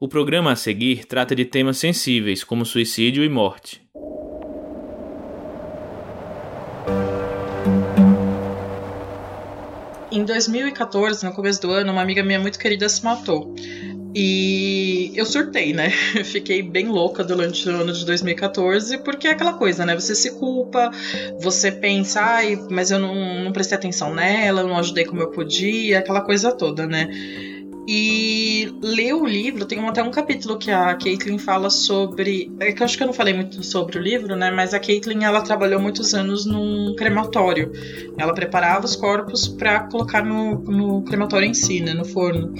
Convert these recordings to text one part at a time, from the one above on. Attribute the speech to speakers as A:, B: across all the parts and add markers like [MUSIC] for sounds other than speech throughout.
A: O programa a seguir trata de temas sensíveis como suicídio e morte.
B: Em 2014, no começo do ano, uma amiga minha muito querida se matou. E eu surtei, né? [LAUGHS] Fiquei bem louca durante o ano de 2014, porque é aquela coisa, né? Você se culpa, você pensa, ai, mas eu não, não prestei atenção nela, eu não ajudei como eu podia, aquela coisa toda, né? E ler o livro, tem até um capítulo que a Caitlin fala sobre. É que eu acho que eu não falei muito sobre o livro, né? Mas a Caitlin ela trabalhou muitos anos num crematório. Ela preparava os corpos para colocar no, no crematório em si, né? No forno.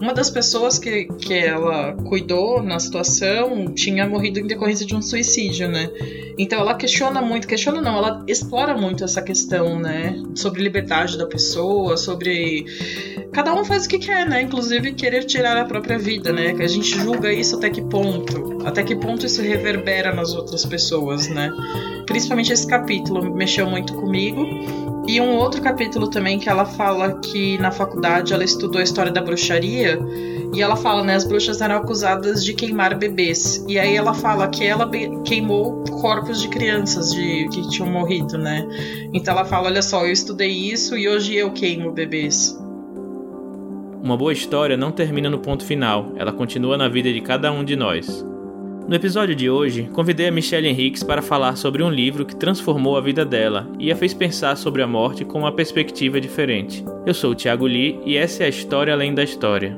B: Uma das pessoas que, que ela cuidou na situação tinha morrido em decorrência de um suicídio, né? Então ela questiona muito, questiona não, ela explora muito essa questão, né? Sobre liberdade da pessoa, sobre. Cada um faz o que quer, né? Inclusive querer tirar a própria vida, né? A gente julga isso até que ponto. Até que ponto isso reverbera nas outras pessoas, né? Principalmente esse capítulo mexeu muito comigo. E um outro capítulo também que ela fala que na faculdade ela estudou a história da bruxaria e ela fala, né, as bruxas eram acusadas de queimar bebês. E aí ela fala que ela queimou corpos de crianças de que tinham morrido, né? Então ela fala, olha só, eu estudei isso e hoje eu queimo bebês.
A: Uma boa história não termina no ponto final, ela continua na vida de cada um de nós. No episódio de hoje, convidei a Michelle Henriques para falar sobre um livro que transformou a vida dela e a fez pensar sobre a morte com uma perspectiva diferente. Eu sou o Thiago Lee e essa é a história além da história.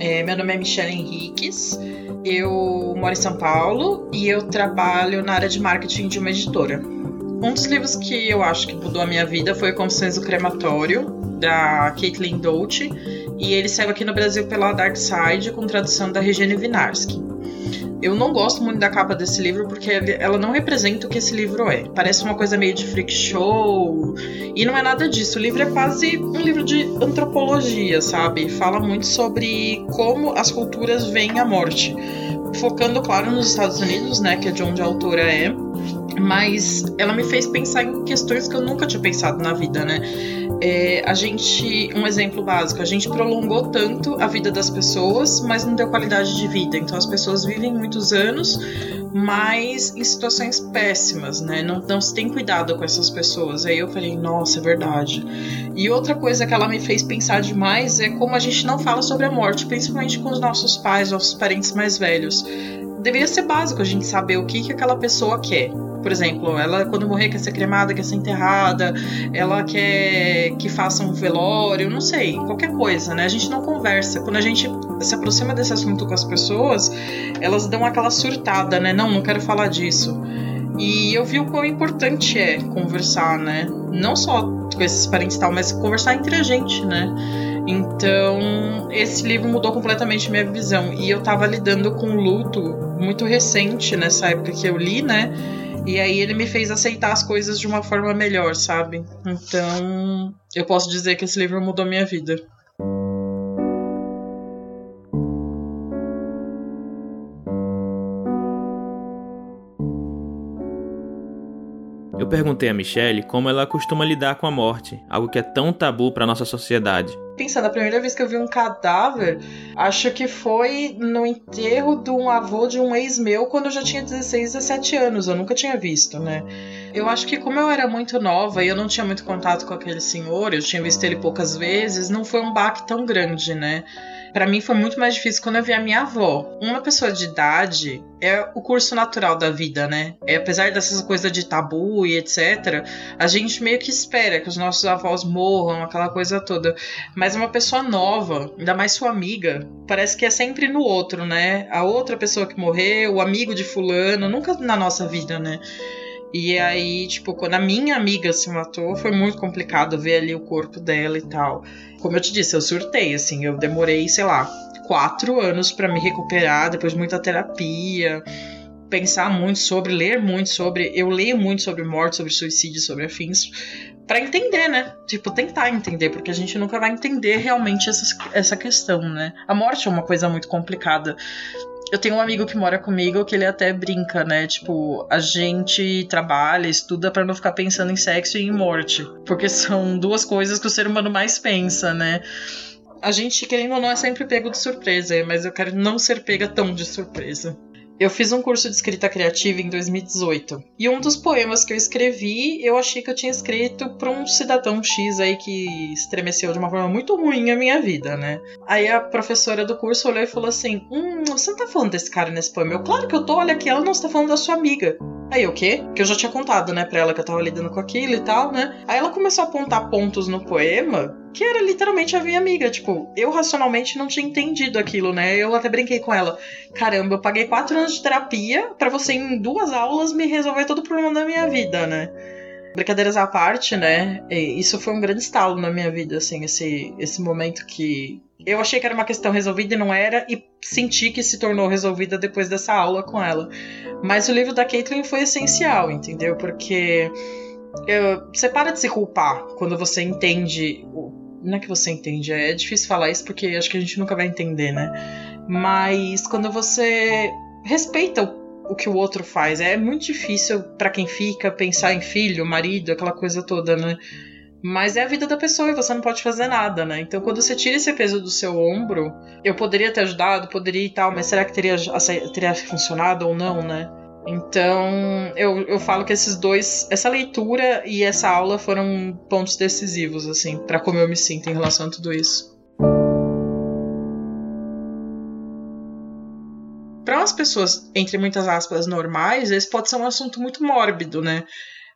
B: É, meu nome é Michelle Henriques, eu moro em São Paulo e eu trabalho na área de marketing de uma editora. Um dos livros que eu acho que mudou a minha vida foi Confissões do Crematório, da Caitlin Dolce, e ele saiu aqui no Brasil pela Dark Side com tradução da Regine Vinarski. Eu não gosto muito da capa desse livro porque ela não representa o que esse livro é. Parece uma coisa meio de freak show. E não é nada disso. O livro é quase um livro de antropologia, sabe? Fala muito sobre como as culturas veem a morte. Focando, claro, nos Estados Unidos, né? Que é de onde a autora é. Mas ela me fez pensar em questões que eu nunca tinha pensado na vida, né? é, a gente, um exemplo básico, a gente prolongou tanto a vida das pessoas, mas não deu qualidade de vida. Então as pessoas vivem muitos anos, mas em situações péssimas, né? Não, não se tem cuidado com essas pessoas. Aí eu falei, nossa, é verdade. E outra coisa que ela me fez pensar demais é como a gente não fala sobre a morte, principalmente com os nossos pais, nossos parentes mais velhos. Deveria ser básico a gente saber o que, que aquela pessoa quer por exemplo, ela quando morrer quer ser cremada, quer ser enterrada, ela quer que faça um velório, não sei, qualquer coisa, né? A gente não conversa. Quando a gente se aproxima desse assunto com as pessoas, elas dão aquela surtada, né? Não, não quero falar disso. E eu vi o quão importante é conversar, né? Não só com esses parentes e tal, mas conversar entre a gente, né? Então, esse livro mudou completamente minha visão. E eu tava lidando com luto muito recente nessa época que eu li, né? E aí ele me fez aceitar as coisas de uma forma melhor, sabe? Então, eu posso dizer que esse livro mudou minha vida.
A: Eu perguntei a Michelle como ela costuma lidar com a morte, algo que é tão tabu para nossa sociedade.
B: Pensando, a primeira vez que eu vi um cadáver, acho que foi no enterro de um avô de um ex meu quando eu já tinha 16, 17 anos. Eu nunca tinha visto, né? Eu acho que como eu era muito nova e eu não tinha muito contato com aquele senhor, eu tinha visto ele poucas vezes, não foi um baque tão grande, né? Para mim foi muito mais difícil quando eu vi a minha avó. Uma pessoa de idade é o curso natural da vida, né? É, apesar dessas coisas de tabu e etc, a gente meio que espera que os nossos avós morram, aquela coisa toda. Mas uma pessoa nova, ainda mais sua amiga, parece que é sempre no outro, né? A outra pessoa que morreu, o amigo de fulano, nunca na nossa vida, né? E aí, tipo, quando a minha amiga se matou, foi muito complicado ver ali o corpo dela e tal. Como eu te disse, eu surtei, assim, eu demorei, sei lá, quatro anos para me recuperar, depois de muita terapia, pensar muito sobre, ler muito sobre. Eu leio muito sobre morte, sobre suicídio, sobre afins, para entender, né? Tipo, tentar entender, porque a gente nunca vai entender realmente essa, essa questão, né? A morte é uma coisa muito complicada. Eu tenho um amigo que mora comigo que ele até brinca, né? Tipo, a gente trabalha, estuda para não ficar pensando em sexo e em morte. Porque são duas coisas que o ser humano mais pensa, né? A gente, querendo ou não, é sempre pego de surpresa, mas eu quero não ser pega tão de surpresa. Eu fiz um curso de escrita criativa em 2018. E um dos poemas que eu escrevi, eu achei que eu tinha escrito para um cidadão X aí que estremeceu de uma forma muito ruim a minha vida, né? Aí a professora do curso olhou e falou assim: Hum, você não tá falando desse cara nesse poema? Eu, claro que eu tô, olha aqui, ela não está falando da sua amiga. Aí o quê? Que eu já tinha contado, né, pra ela que eu tava lidando com aquilo e tal, né? Aí ela começou a apontar pontos no poema que era literalmente a minha amiga. Tipo, eu racionalmente não tinha entendido aquilo, né? Eu até brinquei com ela. Caramba, eu paguei quatro anos de terapia para você, em duas aulas, me resolver todo o problema da minha vida, né? Brincadeiras à parte, né? Isso foi um grande estalo na minha vida, assim, esse, esse momento que eu achei que era uma questão resolvida e não era, e senti que se tornou resolvida depois dessa aula com ela. Mas o livro da Caitlin foi essencial, entendeu? Porque eu, você para de se culpar quando você entende. Não é que você entende, é difícil falar isso porque acho que a gente nunca vai entender, né? Mas quando você respeita o, o que o outro faz, é muito difícil para quem fica pensar em filho, marido, aquela coisa toda, né? Mas é a vida da pessoa e você não pode fazer nada, né? Então, quando você tira esse peso do seu ombro, eu poderia ter ajudado, poderia e tal, mas será que teria, teria funcionado ou não, né? Então, eu, eu falo que esses dois, essa leitura e essa aula foram pontos decisivos, assim, para como eu me sinto em relação a tudo isso. Para umas pessoas, entre muitas aspas, normais, esse pode ser um assunto muito mórbido, né?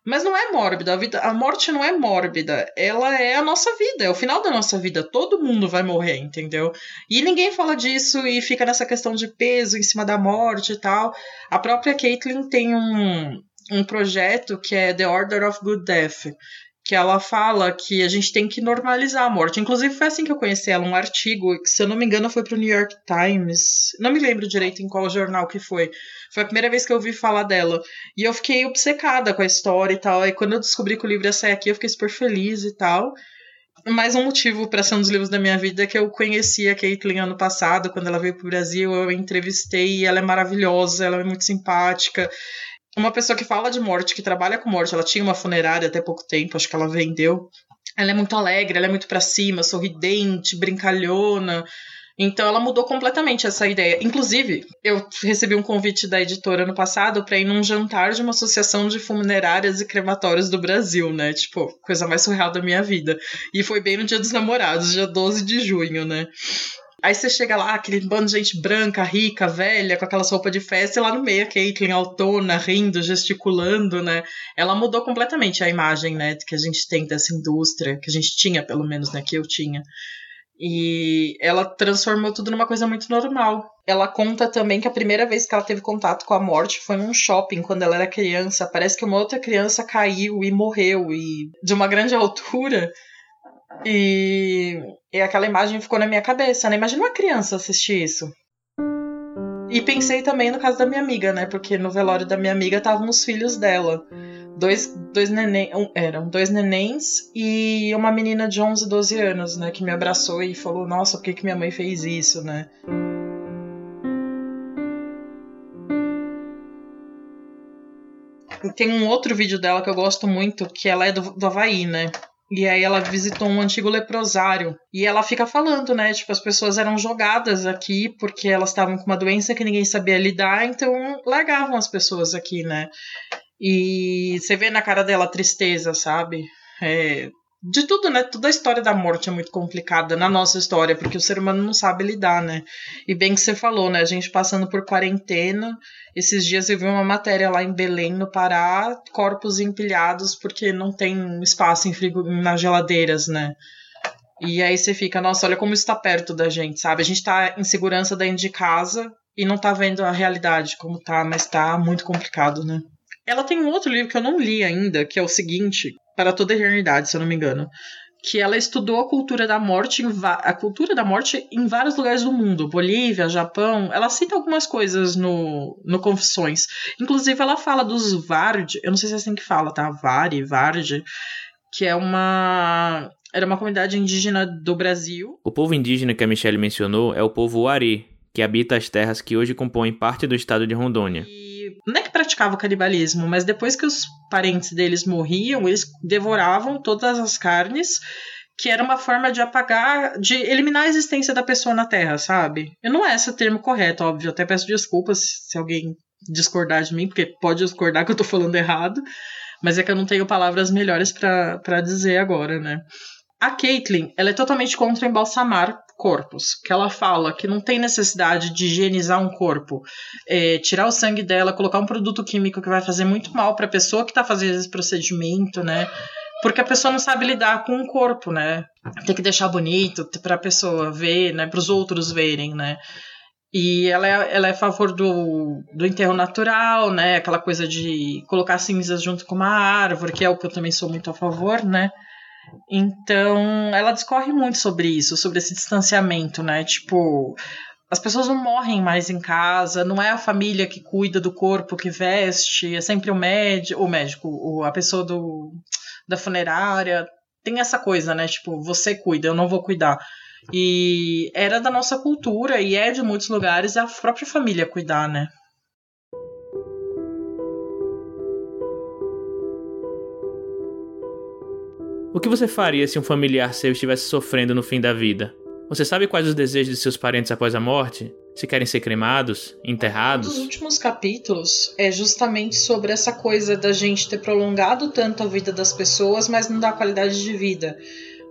B: Mas não é mórbida, a, vida, a morte não é mórbida, ela é a nossa vida, é o final da nossa vida, todo mundo vai morrer, entendeu? E ninguém fala disso e fica nessa questão de peso em cima da morte e tal. A própria Caitlyn tem um, um projeto que é The Order of Good Death, que ela fala que a gente tem que normalizar a morte. Inclusive, foi assim que eu conheci ela, um artigo, que, se eu não me engano, foi para o New York Times. Não me lembro direito em qual jornal que foi. Foi a primeira vez que eu ouvi falar dela. E eu fiquei obcecada com a história e tal. E quando eu descobri que o livro ia sair aqui, eu fiquei super feliz e tal. Mais um motivo para ser um dos livros da minha vida é que eu conheci a Caitlyn ano passado, quando ela veio para o Brasil. Eu entrevistei ela é maravilhosa, ela é muito simpática uma pessoa que fala de morte, que trabalha com morte, ela tinha uma funerária até pouco tempo, acho que ela vendeu. Ela é muito alegre, ela é muito para cima, sorridente, brincalhona. Então ela mudou completamente essa ideia. Inclusive, eu recebi um convite da editora no passado para ir num jantar de uma associação de funerárias e crematórios do Brasil, né? Tipo, coisa mais surreal da minha vida. E foi bem no Dia dos Namorados, dia 12 de junho, né? Aí você chega lá, aquele bando de gente branca, rica, velha, com aquelas roupas de festa, e lá no meio a Caitlyn autona, rindo, gesticulando, né? Ela mudou completamente a imagem, né, que a gente tem dessa indústria, que a gente tinha, pelo menos, né, que eu tinha. E ela transformou tudo numa coisa muito normal. Ela conta também que a primeira vez que ela teve contato com a morte foi num shopping, quando ela era criança. Parece que uma outra criança caiu e morreu, e de uma grande altura. E, e aquela imagem ficou na minha cabeça, né? Imagina uma criança assistir isso. E pensei também no caso da minha amiga, né? Porque no velório da minha amiga estavam os filhos dela. Dois, dois neném, um, eram dois nenéns e uma menina de 11, 12 anos, né? Que me abraçou e falou: Nossa, por que, que minha mãe fez isso, né? Tem um outro vídeo dela que eu gosto muito, que ela é do, do Havaí, né? E aí ela visitou um antigo leprosário. E ela fica falando, né? Tipo, as pessoas eram jogadas aqui porque elas estavam com uma doença que ninguém sabia lidar, então largavam as pessoas aqui, né? E você vê na cara dela tristeza, sabe? É, de tudo, né? Toda a história da morte é muito complicada na nossa história, porque o ser humano não sabe lidar, né? E bem que você falou, né? A gente passando por quarentena. Esses dias eu vi uma matéria lá em Belém, no Pará, corpos empilhados porque não tem espaço em frigo, nas geladeiras, né? E aí você fica, nossa, olha como está perto da gente, sabe? A gente tá em segurança dentro de casa e não tá vendo a realidade como tá, mas tá muito complicado, né? Ela tem um outro livro que eu não li ainda, que é o seguinte, para toda a eternidade, se eu não me engano, que ela estudou a cultura da morte, a cultura da morte em vários lugares do mundo, Bolívia, Japão. Ela cita algumas coisas no, no Confissões. Inclusive, ela fala dos Vard, eu não sei se é assim que fala, tá? Vari, Vard, que é uma era uma comunidade indígena do Brasil.
A: O povo indígena que a Michelle mencionou é o povo Wari, que habita as terras que hoje compõem parte do estado de Rondônia.
B: E praticava canibalismo, mas depois que os parentes deles morriam, eles devoravam todas as carnes que era uma forma de apagar, de eliminar a existência da pessoa na Terra, sabe? Eu não é esse o termo correto, óbvio. até peço desculpas se alguém discordar de mim, porque pode discordar que eu tô falando errado, mas é que eu não tenho palavras melhores para dizer agora, né? A Caitlyn, ela é totalmente contra embalsamar corpos, que ela fala que não tem necessidade de higienizar um corpo, é, tirar o sangue dela, colocar um produto químico que vai fazer muito mal para a pessoa que está fazendo esse procedimento, né? Porque a pessoa não sabe lidar com o corpo, né? Tem que deixar bonito para a pessoa ver, né? Para os outros verem, né? E ela é, ela é a favor do, do enterro natural, né? Aquela coisa de colocar cinzas junto com uma árvore, que é o que eu também sou muito a favor, né? Então, ela discorre muito sobre isso, sobre esse distanciamento, né? Tipo, as pessoas não morrem mais em casa, não é a família que cuida do corpo, que veste, é sempre o médico, o médico, a pessoa do, da funerária. Tem essa coisa, né? Tipo, você cuida, eu não vou cuidar. E era da nossa cultura e é de muitos lugares a própria família cuidar, né?
A: O que você faria se um familiar seu estivesse sofrendo no fim da vida? Você sabe quais os desejos de seus parentes após a morte? Se querem ser cremados, enterrados? Um
B: dos últimos capítulos é justamente sobre essa coisa da gente ter prolongado tanto a vida das pessoas, mas não dar qualidade de vida.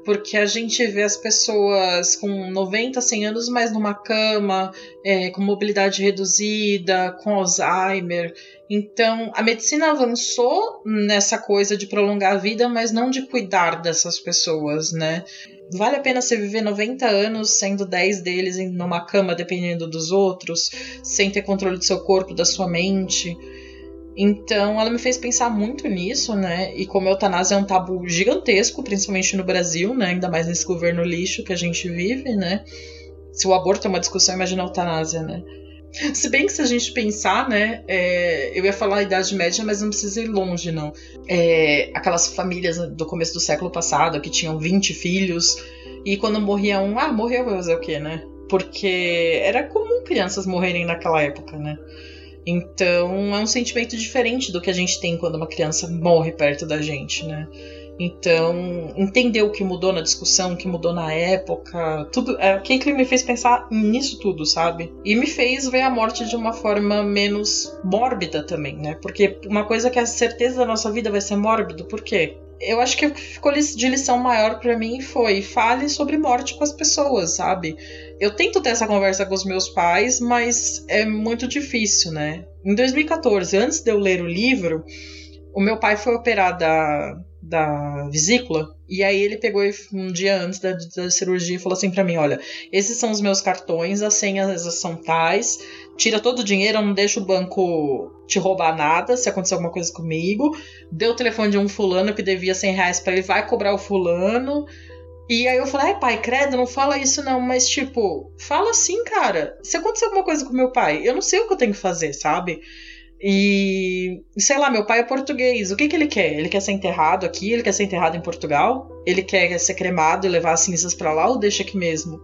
B: Porque a gente vê as pessoas com 90, 100 anos, mas numa cama, é, com mobilidade reduzida, com Alzheimer. Então, a medicina avançou nessa coisa de prolongar a vida, mas não de cuidar dessas pessoas, né? Vale a pena você viver 90 anos sendo 10 deles numa cama dependendo dos outros, sem ter controle do seu corpo, da sua mente. Então, ela me fez pensar muito nisso, né? E como a eutanásia é um tabu gigantesco, principalmente no Brasil, né? Ainda mais nesse governo lixo que a gente vive, né? Se o aborto é uma discussão, imagina a eutanásia, né? Se bem que se a gente pensar, né, é, eu ia falar a Idade Média, mas não precisa ir longe, não. É, aquelas famílias do começo do século passado que tinham 20 filhos e quando morria um, ah, morreu, vai fazer o quê, né? Porque era comum crianças morrerem naquela época, né? Então é um sentimento diferente do que a gente tem quando uma criança morre perto da gente, né? Então, entender o que mudou na discussão, o que mudou na época, tudo. É, Caitlyn me fez pensar nisso tudo, sabe? E me fez ver a morte de uma forma menos mórbida também, né? Porque uma coisa que é a certeza da nossa vida vai ser mórbido, por quê? eu acho que ficou de lição maior para mim foi fale sobre morte com as pessoas, sabe? Eu tento ter essa conversa com os meus pais, mas é muito difícil, né? Em 2014, antes de eu ler o livro, o meu pai foi operar da, da vesícula. E aí ele pegou um dia antes da, da cirurgia e falou assim para mim: olha, esses são os meus cartões, as senhas são tais, tira todo o dinheiro, não deixa o banco te roubar nada se acontecer alguma coisa comigo. Deu o telefone de um fulano que devia 100 reais pra ele, vai cobrar o fulano. E aí eu falei, ai pai, credo, não fala isso não, mas tipo, fala assim, cara. Se acontecer alguma coisa com meu pai, eu não sei o que eu tenho que fazer, sabe? E sei lá, meu pai é português. O que, que ele quer? Ele quer ser enterrado aqui? Ele quer ser enterrado em Portugal? Ele quer ser cremado e levar as cinzas para lá ou deixa aqui mesmo?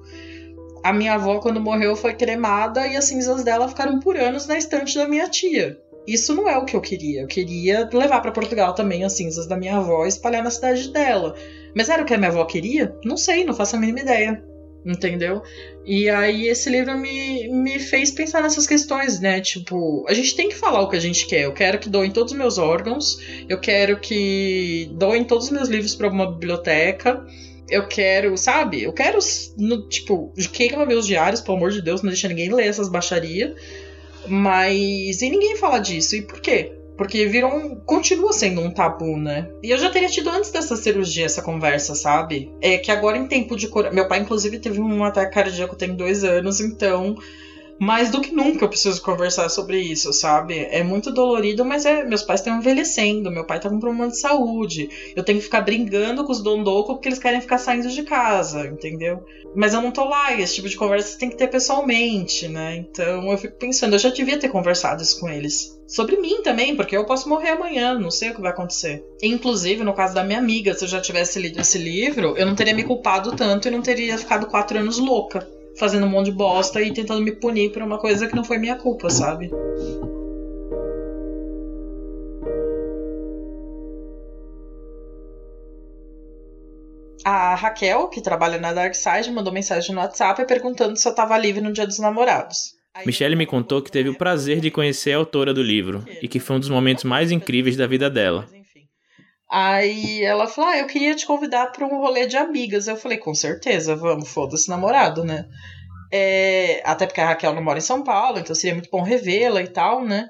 B: A minha avó, quando morreu, foi cremada e as cinzas dela ficaram por anos na estante da minha tia. Isso não é o que eu queria. Eu queria levar para Portugal também as cinzas da minha avó e espalhar na cidade dela. Mas era o que a minha avó queria? Não sei, não faço a mínima ideia entendeu? E aí esse livro me, me fez pensar nessas questões, né? Tipo, a gente tem que falar o que a gente quer. Eu quero que doem todos os meus órgãos, eu quero que doem todos os meus livros para uma biblioteca. Eu quero, sabe? Eu quero, no, tipo, queima meus diários, pelo amor de Deus, não deixa ninguém ler essas baixarias. Mas. E ninguém fala disso. E por quê? Porque virou um, continua sendo um tabu, né? E eu já teria tido antes dessa cirurgia essa conversa, sabe? É que agora em tempo de cura. Meu pai, inclusive, teve um ataque cardíaco tem dois anos, então mais do que nunca eu preciso conversar sobre isso, sabe? É muito dolorido, mas é, meus pais estão envelhecendo, meu pai tá com problema de saúde. Eu tenho que ficar brigando com os dondocos porque eles querem ficar saindo de casa, entendeu? Mas eu não tô lá, e esse tipo de conversa tem que ter pessoalmente, né? Então eu fico pensando, eu já devia ter conversado isso com eles. Sobre mim também, porque eu posso morrer amanhã, não sei o que vai acontecer. Inclusive, no caso da minha amiga, se eu já tivesse lido esse livro, eu não teria me culpado tanto e não teria ficado quatro anos louca fazendo um monte de bosta e tentando me punir por uma coisa que não foi minha culpa, sabe? a Raquel, que trabalha na Dark Side, mandou mensagem no WhatsApp perguntando se eu tava livre no Dia dos Namorados.
A: Michelle me contou que teve o prazer de conhecer a autora do livro e que foi um dos momentos mais incríveis da vida dela.
B: Aí ela falou: Ah, eu queria te convidar para um rolê de amigas. Eu falei: Com certeza, vamos, foda-se namorado, né? É, até porque a Raquel não mora em São Paulo, então seria muito bom revê-la e tal, né?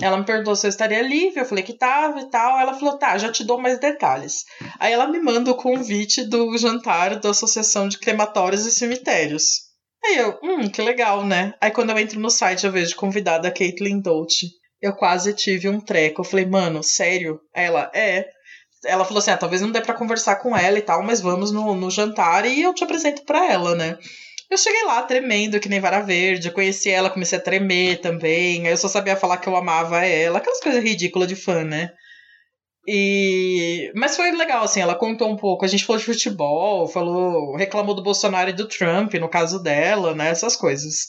B: Ela me perguntou se eu estaria livre, eu falei que tava e tal. Ela falou: tá, já te dou mais detalhes. Aí ela me manda o convite do jantar da Associação de Crematórios e Cemitérios. Aí eu, hum, que legal, né? Aí quando eu entro no site eu vejo convidada a Caitlin Dolce. Eu quase tive um treco. Eu falei, mano, sério? Ela, é. Ela falou assim: ah, talvez não dê para conversar com ela e tal, mas vamos no, no jantar e eu te apresento pra ela, né? Eu cheguei lá tremendo, que nem vara verde. Eu conheci ela, comecei a tremer também. Aí eu só sabia falar que eu amava ela. Aquelas coisas ridículas de fã, né? E... Mas foi legal, assim, ela contou um pouco. A gente falou de futebol, falou, reclamou do Bolsonaro e do Trump, no caso dela, né? Essas coisas.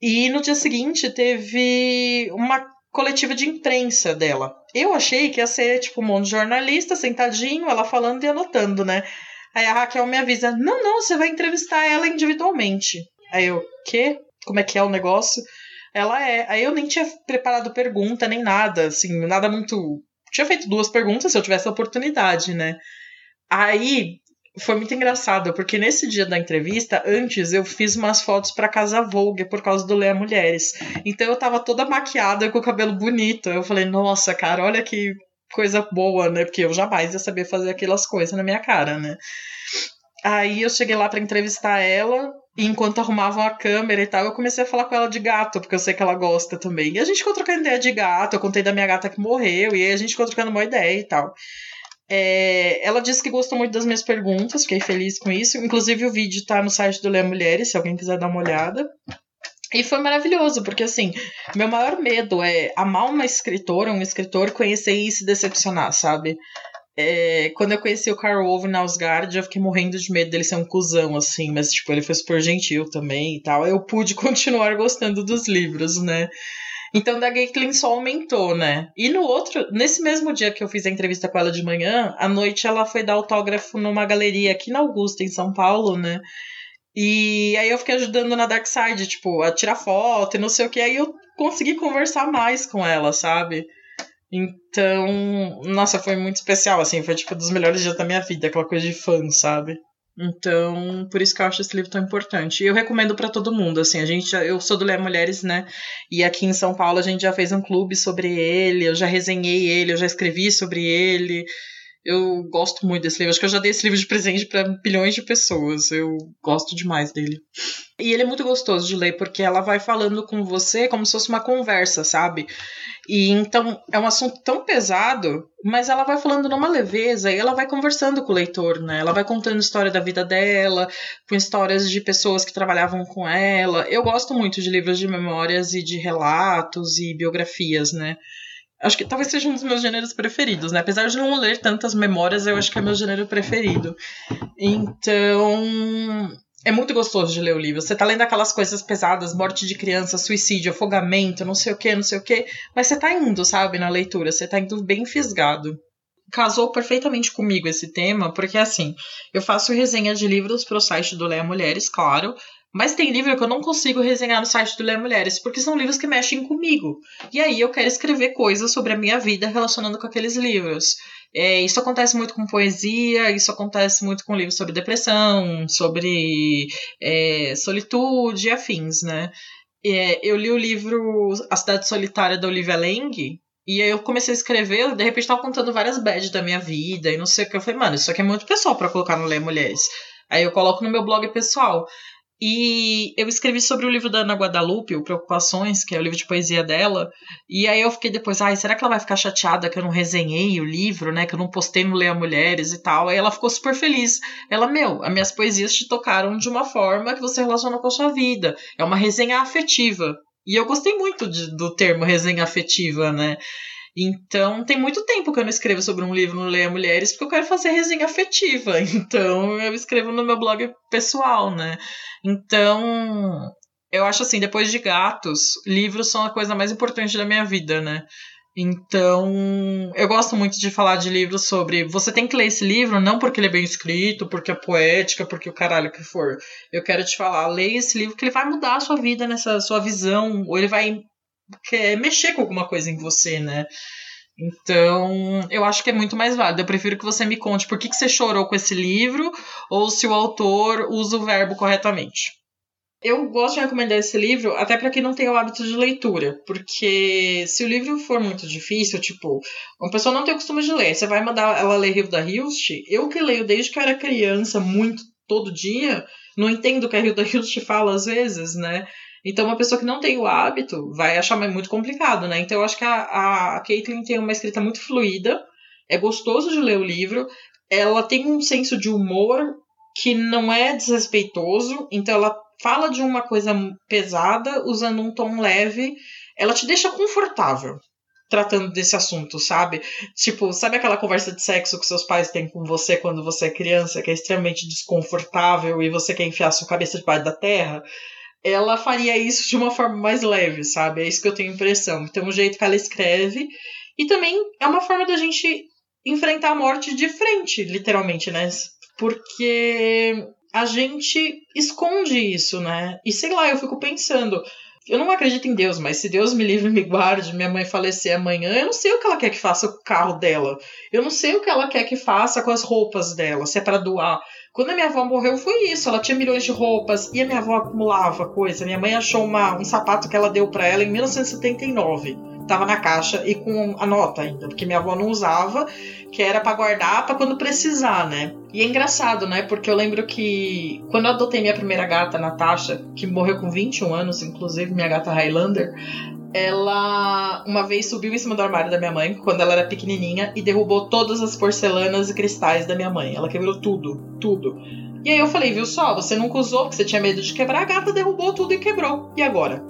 B: E no dia seguinte teve uma coletiva de imprensa dela. Eu achei que ia ser, tipo, um monte de jornalista sentadinho, ela falando e anotando, né? Aí a Raquel me avisa: não, não, você vai entrevistar ela individualmente. Aí eu, quê? Como é que é o negócio? Ela é. Aí eu nem tinha preparado pergunta nem nada, assim, nada muito. Tinha feito duas perguntas se eu tivesse a oportunidade, né? Aí foi muito engraçado, porque nesse dia da entrevista, antes eu fiz umas fotos pra Casa Vogue por causa do Leia Mulheres. Então eu tava toda maquiada com o cabelo bonito. Eu falei, nossa, cara, olha que coisa boa, né? Porque eu jamais ia saber fazer aquelas coisas na minha cara, né? Aí eu cheguei lá para entrevistar ela, e enquanto arrumavam a câmera e tal, eu comecei a falar com ela de gato, porque eu sei que ela gosta também. E a gente ficou trocando ideia de gato, eu contei da minha gata que morreu, e aí a gente ficou trocando uma ideia e tal. É, ela disse que gostou muito das minhas perguntas, fiquei feliz com isso. Inclusive, o vídeo tá no site do Leia Mulheres, se alguém quiser dar uma olhada. E foi maravilhoso, porque assim, meu maior medo é amar uma escritora, um escritor, conhecer e se decepcionar, sabe? É, quando eu conheci o Carl Ove na Asgard, eu fiquei morrendo de medo dele ser um cuzão, assim, mas, tipo, ele foi super gentil também e tal. Eu pude [LAUGHS] continuar gostando dos livros, né? Então, da Caitlyn só aumentou, né? E no outro, nesse mesmo dia que eu fiz a entrevista com ela de manhã, à noite ela foi dar autógrafo numa galeria aqui na Augusta, em São Paulo, né? E aí eu fiquei ajudando na Dark Side, tipo, a tirar foto e não sei o que. Aí eu consegui conversar mais com ela, sabe? Então, nossa, foi muito especial, assim, foi tipo um dos melhores dias da minha vida, aquela coisa de fã, sabe? Então, por isso que eu acho esse livro tão importante. Eu recomendo para todo mundo, assim, a gente, eu sou do Lé Mulheres, né? E aqui em São Paulo a gente já fez um clube sobre ele, eu já resenhei ele, eu já escrevi sobre ele. Eu gosto muito desse livro. Acho que eu já dei esse livro de presente para bilhões de pessoas. Eu gosto demais dele. E ele é muito gostoso de ler, porque ela vai falando com você como se fosse uma conversa, sabe? E então é um assunto tão pesado, mas ela vai falando numa leveza e ela vai conversando com o leitor, né? Ela vai contando história da vida dela, com histórias de pessoas que trabalhavam com ela. Eu gosto muito de livros de memórias e de relatos e biografias, né? Acho que talvez seja um dos meus gêneros preferidos, né? Apesar de não ler tantas memórias, eu acho que é meu gênero preferido. Então, é muito gostoso de ler o livro. Você tá lendo aquelas coisas pesadas, morte de criança, suicídio, afogamento, não sei o que, não sei o que, mas você tá indo, sabe, na leitura, você tá indo bem fisgado. Casou perfeitamente comigo esse tema, porque assim, eu faço resenha de livros pro site do Leia Mulheres, claro, mas tem livro que eu não consigo resenhar no site do Ler Mulheres, porque são livros que mexem comigo. E aí eu quero escrever coisas sobre a minha vida relacionando com aqueles livros. É, isso acontece muito com poesia, isso acontece muito com livros sobre depressão, sobre é, solitude e afins, né? É, eu li o livro A Cidade Solitária da Olivia Lang, e aí eu comecei a escrever, de repente tava contando várias bads da minha vida e não sei o que. Eu falei, mano, isso aqui é muito pessoal para colocar no Ler Mulheres. Aí eu coloco no meu blog pessoal. E eu escrevi sobre o livro da Ana Guadalupe, o Preocupações, que é o livro de poesia dela. E aí eu fiquei depois, ai, será que ela vai ficar chateada que eu não resenhei o livro, né? Que eu não postei no Leia Mulheres e tal. Aí ela ficou super feliz. Ela, meu, as minhas poesias te tocaram de uma forma que você relaciona com a sua vida. É uma resenha afetiva. E eu gostei muito de, do termo resenha afetiva, né? Então, tem muito tempo que eu não escrevo sobre um livro no Leia Mulheres, porque eu quero fazer resenha afetiva. [LAUGHS] Então, eu escrevo no meu blog pessoal, né? Então, eu acho assim, depois de gatos, livros são a coisa mais importante da minha vida, né? Então, eu gosto muito de falar de livros sobre. Você tem que ler esse livro não porque ele é bem escrito, porque é poética, porque o caralho que for. Eu quero te falar, leia esse livro que ele vai mudar a sua vida nessa sua visão, ou ele vai quer mexer com alguma coisa em você, né? Então, eu acho que é muito mais válido. Eu prefiro que você me conte por que, que você chorou com esse livro, ou se o autor usa o verbo corretamente. Eu gosto de recomendar esse livro até para quem não tem o hábito de leitura, porque se o livro for muito difícil, tipo, uma pessoa não tem o costume de ler, você vai mandar ela ler Hilda Hilst, eu que leio desde que eu era criança, muito, todo dia, não entendo o que a Hilda Hilst fala às vezes, né? Então, uma pessoa que não tem o hábito vai achar muito complicado, né? Então, eu acho que a, a Caitlin tem uma escrita muito fluida, é gostoso de ler o livro, ela tem um senso de humor que não é desrespeitoso, então ela fala de uma coisa pesada usando um tom leve, ela te deixa confortável tratando desse assunto, sabe? Tipo, sabe aquela conversa de sexo que seus pais têm com você quando você é criança, que é extremamente desconfortável e você quer enfiar sua cabeça debaixo da terra? Ela faria isso de uma forma mais leve, sabe? É isso que eu tenho impressão. Então, o jeito que ela escreve. E também é uma forma da gente enfrentar a morte de frente, literalmente, né? Porque a gente esconde isso, né? E sei lá, eu fico pensando, eu não acredito em Deus, mas se Deus me livre e me guarde, minha mãe falecer amanhã, eu não sei o que ela quer que faça com o carro dela. Eu não sei o que ela quer que faça com as roupas dela, se é para doar. Quando a minha avó morreu, foi isso. Ela tinha milhões de roupas e a minha avó acumulava coisa. Minha mãe achou uma, um sapato que ela deu para ela em 1979 tava na caixa e com a nota ainda, porque minha avó não usava, que era para guardar para quando precisar, né? E é engraçado, né? Porque eu lembro que quando eu adotei minha primeira gata, Natasha, que morreu com 21 anos, inclusive minha gata Highlander, ela uma vez subiu em cima do armário da minha mãe, quando ela era pequenininha, e derrubou todas as porcelanas e cristais da minha mãe. Ela quebrou tudo, tudo. E aí eu falei, viu só, você nunca usou porque você tinha medo de quebrar, a gata derrubou tudo e quebrou. E agora?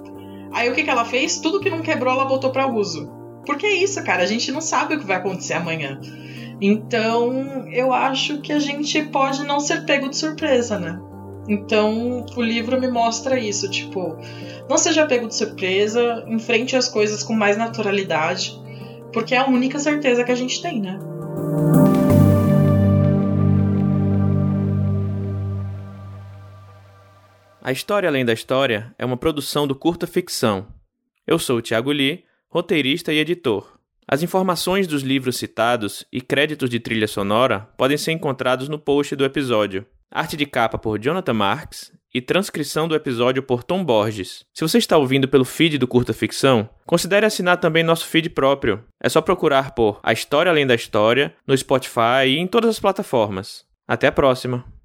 B: Aí o que, que ela fez? Tudo que não quebrou, ela botou para uso. Porque é isso, cara, a gente não sabe o que vai acontecer amanhã. Então, eu acho que a gente pode não ser pego de surpresa, né? Então, o livro me mostra isso, tipo, não seja pego de surpresa, enfrente as coisas com mais naturalidade, porque é a única certeza que a gente tem, né?
A: A História Além da História é uma produção do Curta Ficção. Eu sou o Thiago Lee, roteirista e editor. As informações dos livros citados e créditos de trilha sonora podem ser encontrados no post do episódio. Arte de capa por Jonathan Marks e transcrição do episódio por Tom Borges. Se você está ouvindo pelo feed do Curta Ficção, considere assinar também nosso feed próprio. É só procurar por A História Além da História no Spotify e em todas as plataformas. Até a próxima!